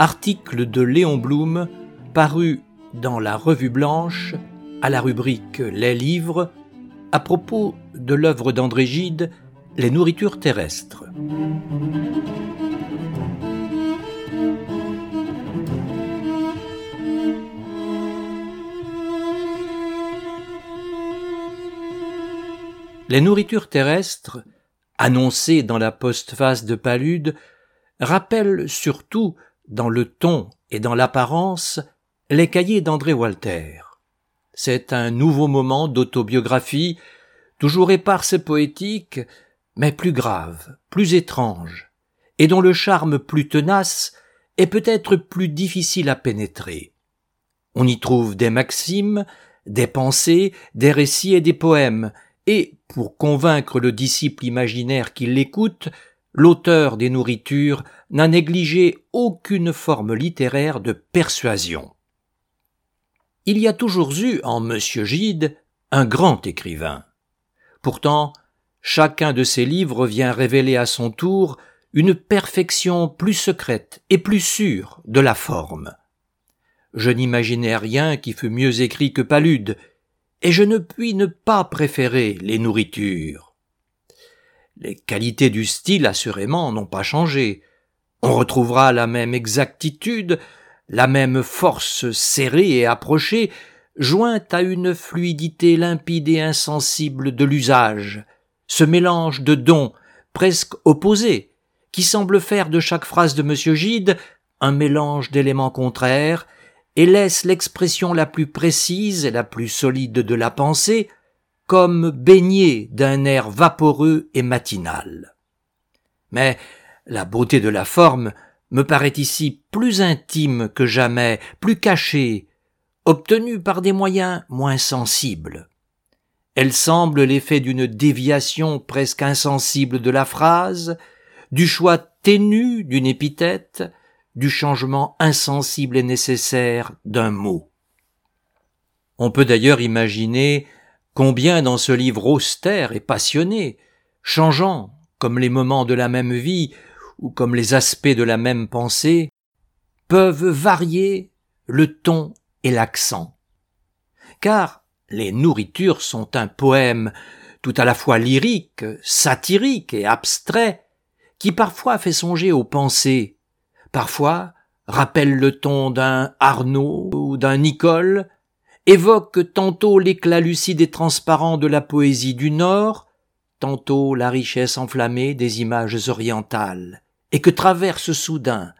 Article de Léon Blum paru dans la Revue Blanche à la rubrique Les livres à propos de l'œuvre d'André Gide Les nourritures terrestres. Les nourritures terrestres, annoncées dans la postface de Palude, rappellent surtout, dans le ton et dans l'apparence, les cahiers d'André Walter. C'est un nouveau moment d'autobiographie, toujours éparse et poétique, mais plus grave, plus étrange, et dont le charme plus tenace est peut-être plus difficile à pénétrer. On y trouve des maximes, des pensées, des récits et des poèmes, et, pour convaincre le disciple imaginaire qui l'écoute, l'auteur des nourritures n'a négligé aucune forme littéraire de persuasion. Il y a toujours eu en M. Gide un grand écrivain. Pourtant, chacun de ses livres vient révéler à son tour une perfection plus secrète et plus sûre de la forme. Je n'imaginais rien qui fût mieux écrit que Palude, et je ne puis ne pas préférer les nourritures. Les qualités du style, assurément, n'ont pas changé. On retrouvera la même exactitude, la même force serrée et approchée, jointe à une fluidité limpide et insensible de l'usage, ce mélange de dons presque opposés, qui semble faire de chaque phrase de M. Gide un mélange d'éléments contraires, et laisse l'expression la plus précise et la plus solide de la pensée comme baignée d'un air vaporeux et matinal. Mais la beauté de la forme me paraît ici plus intime que jamais, plus cachée, obtenue par des moyens moins sensibles. Elle semble l'effet d'une déviation presque insensible de la phrase, du choix ténu d'une épithète, du changement insensible et nécessaire d'un mot. On peut d'ailleurs imaginer combien dans ce livre austère et passionné, changeant comme les moments de la même vie ou comme les aspects de la même pensée, peuvent varier le ton et l'accent. Car les nourritures sont un poème tout à la fois lyrique, satirique et abstrait, qui parfois fait songer aux pensées, parfois rappelle le ton d'un Arnaud ou d'un Nicole, évoque tantôt l'éclat lucide et transparent de la poésie du Nord, tantôt la richesse enflammée des images orientales, et que traverse soudain,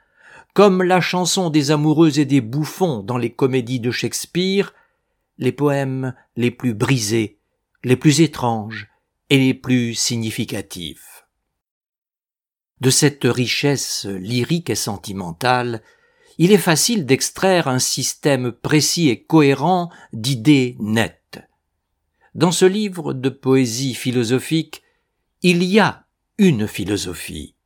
comme la chanson des amoureux et des bouffons dans les comédies de Shakespeare, les poèmes les plus brisés, les plus étranges et les plus significatifs. De cette richesse lyrique et sentimentale, il est facile d'extraire un système précis et cohérent d'idées nettes. Dans ce livre de poésie philosophique, il y a une philosophie.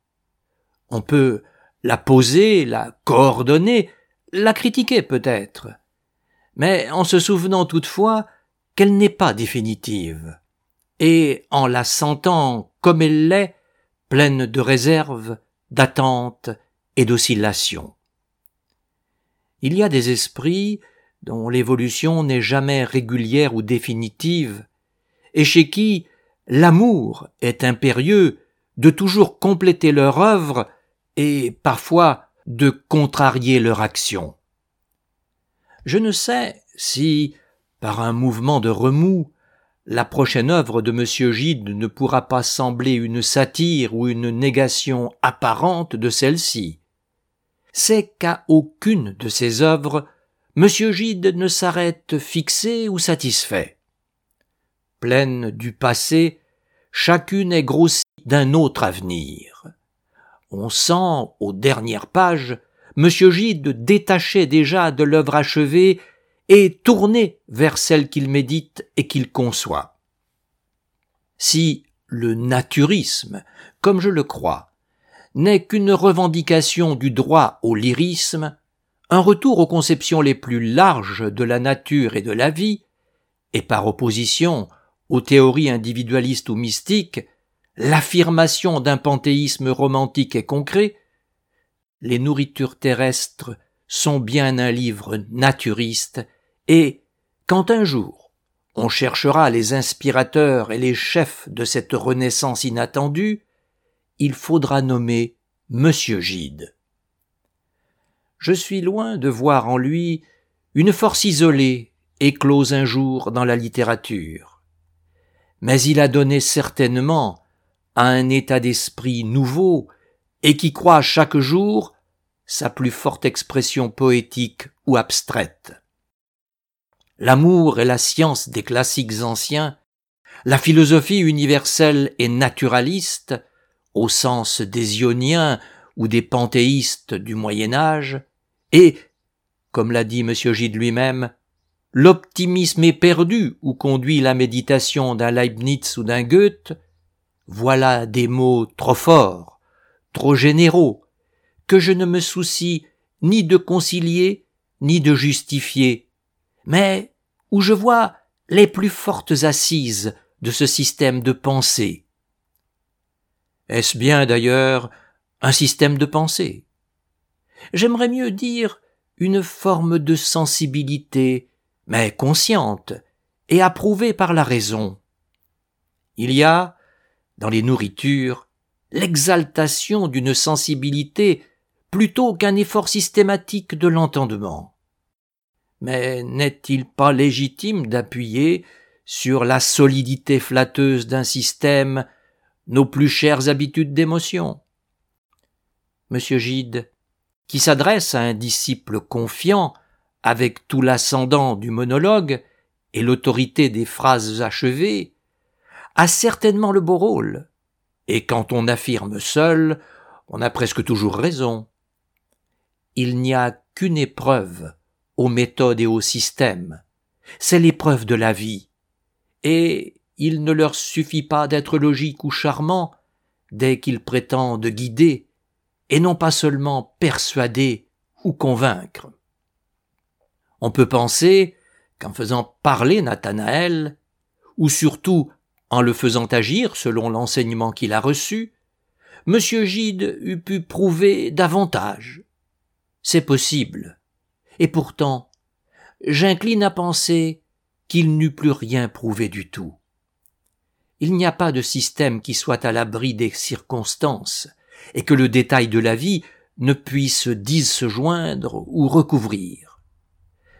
On peut la poser, la coordonner, la critiquer peut-être, mais en se souvenant toutefois qu'elle n'est pas définitive, et en la sentant comme elle l'est, pleine de réserve, d'attente et d'oscillation. Il y a des esprits dont l'évolution n'est jamais régulière ou définitive, et chez qui l'amour est impérieux de toujours compléter leur œuvre et parfois de contrarier leur action. Je ne sais si, par un mouvement de remous, la prochaine œuvre de M. Gide ne pourra pas sembler une satire ou une négation apparente de celle-ci. C'est qu'à aucune de ses œuvres, M. Gide ne s'arrête fixé ou satisfait. Pleine du passé, chacune est grossie d'un autre avenir. On sent, aux dernières pages, M. Gide détaché déjà de l'œuvre achevée et tourné vers celle qu'il médite et qu'il conçoit. Si le naturisme, comme je le crois, n'est qu'une revendication du droit au lyrisme, un retour aux conceptions les plus larges de la nature et de la vie, et par opposition aux théories individualistes ou mystiques, l'affirmation d'un panthéisme romantique et concret, les nourritures terrestres sont bien un livre naturiste, et quand un jour on cherchera les inspirateurs et les chefs de cette renaissance inattendue, il faudra nommer Monsieur Gide. Je suis loin de voir en lui une force isolée, éclose un jour dans la littérature. Mais il a donné certainement à un état d'esprit nouveau et qui croit chaque jour sa plus forte expression poétique ou abstraite. L'amour et la science des classiques anciens, la philosophie universelle et naturaliste, au sens des ioniens ou des panthéistes du Moyen Âge, et, comme l'a dit M. Gide lui-même, l'optimisme éperdu où conduit la méditation d'un Leibniz ou d'un Goethe, voilà des mots trop forts, trop généraux, que je ne me soucie ni de concilier, ni de justifier, mais où je vois les plus fortes assises de ce système de pensée. Est-ce bien d'ailleurs un système de pensée? J'aimerais mieux dire une forme de sensibilité, mais consciente et approuvée par la raison. Il y a, dans les nourritures, l'exaltation d'une sensibilité plutôt qu'un effort systématique de l'entendement. Mais n'est-il pas légitime d'appuyer sur la solidité flatteuse d'un système nos plus chères habitudes d'émotion? Monsieur Gide, qui s'adresse à un disciple confiant avec tout l'ascendant du monologue et l'autorité des phrases achevées, a certainement le beau rôle. Et quand on affirme seul, on a presque toujours raison. Il n'y a qu'une épreuve aux méthodes et aux systèmes. C'est l'épreuve de la vie. Et il ne leur suffit pas d'être logique ou charmant dès qu'ils prétendent guider, et non pas seulement persuader ou convaincre. On peut penser qu'en faisant parler Nathanaël, ou surtout en le faisant agir selon l'enseignement qu'il a reçu, M. Gide eût pu prouver davantage. C'est possible. Et pourtant, j'incline à penser qu'il n'eût plus rien prouvé du tout. Il n'y a pas de système qui soit à l'abri des circonstances, et que le détail de la vie ne puisse disjoindre ou recouvrir.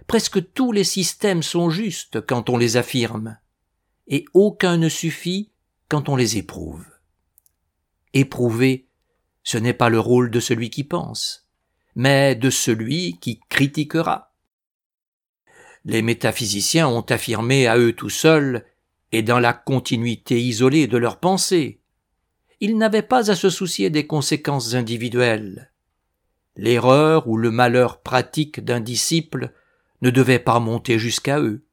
Presque tous les systèmes sont justes quand on les affirme, et aucun ne suffit quand on les éprouve. Éprouver, ce n'est pas le rôle de celui qui pense, mais de celui qui critiquera. Les métaphysiciens ont affirmé à eux tout seuls, et dans la continuité isolée de leur pensée. Ils n'avaient pas à se soucier des conséquences individuelles. L'erreur ou le malheur pratique d'un disciple ne devait pas monter jusqu'à eux.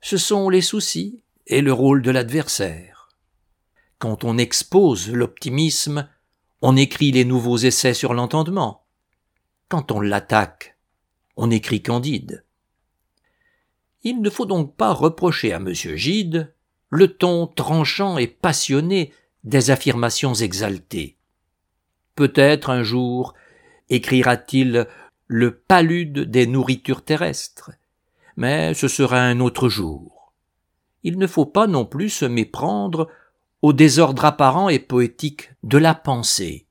Ce sont les soucis et le rôle de l'adversaire. Quand on expose l'optimisme, on écrit les nouveaux essais sur l'entendement. Quand on l'attaque, on écrit Candide. Il ne faut donc pas reprocher à M. Gide le ton tranchant et passionné des affirmations exaltées. Peut-être un jour écrira-t-il le palude des nourritures terrestres, mais ce sera un autre jour il ne faut pas non plus se méprendre au désordre apparent et poétique de la pensée.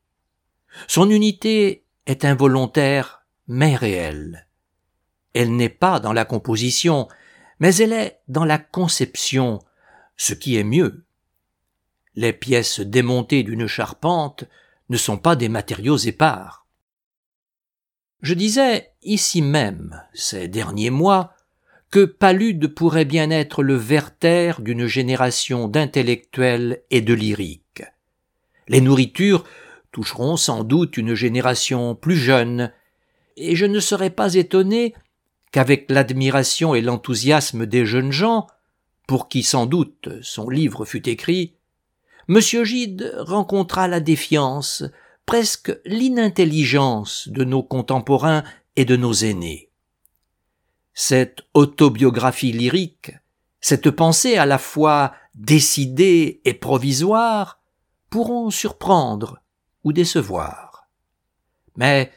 Son unité est involontaire mais réelle. Elle n'est pas dans la composition, mais elle est dans la conception, ce qui est mieux. Les pièces démontées d'une charpente ne sont pas des matériaux épars. Je disais ici même, ces derniers mois, que Palude pourrait bien être le Werther d'une génération d'intellectuels et de lyriques. Les nourritures toucheront sans doute une génération plus jeune, et je ne serais pas étonné qu'avec l'admiration et l'enthousiasme des jeunes gens, pour qui sans doute son livre fut écrit, M. Gide rencontra la défiance, presque l'inintelligence de nos contemporains et de nos aînés. Cette autobiographie lyrique cette pensée à la fois décidée et provisoire pourront surprendre ou décevoir. Mais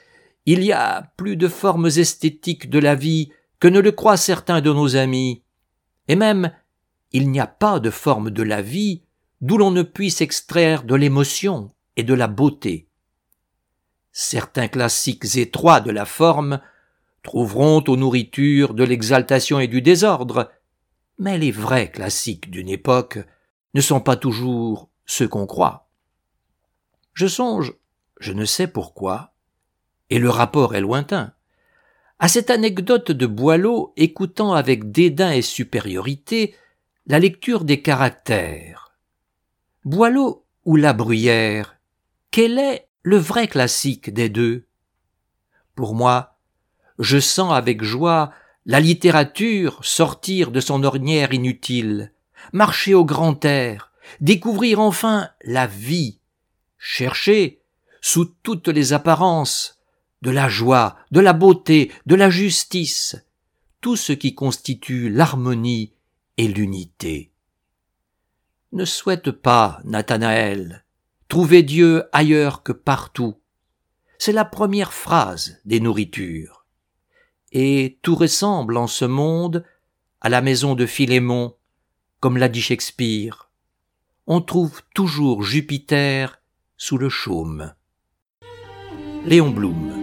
il y a plus de formes esthétiques de la vie que ne le croient certains de nos amis, et même il n'y a pas de forme de la vie d'où l'on ne puisse extraire de l'émotion et de la beauté. Certains classiques étroits de la forme trouveront aux nourritures de l'exaltation et du désordre, mais les vrais classiques d'une époque ne sont pas toujours ceux qu'on croit. Je songe, je ne sais pourquoi, et le rapport est lointain, à cette anecdote de Boileau écoutant avec dédain et supériorité la lecture des caractères. Boileau ou La Bruyère, quel est le vrai classique des deux? Pour moi, je sens avec joie la littérature sortir de son ornière inutile, marcher au grand air, découvrir enfin la vie, chercher, sous toutes les apparences, de la joie, de la beauté, de la justice, tout ce qui constitue l'harmonie et l'unité. Ne souhaite pas, Nathanaël, trouver Dieu ailleurs que partout. C'est la première phrase des nourritures. Et tout ressemble en ce monde à la maison de Philémon, comme l'a dit Shakespeare. On trouve toujours Jupiter sous le chaume. Léon Blum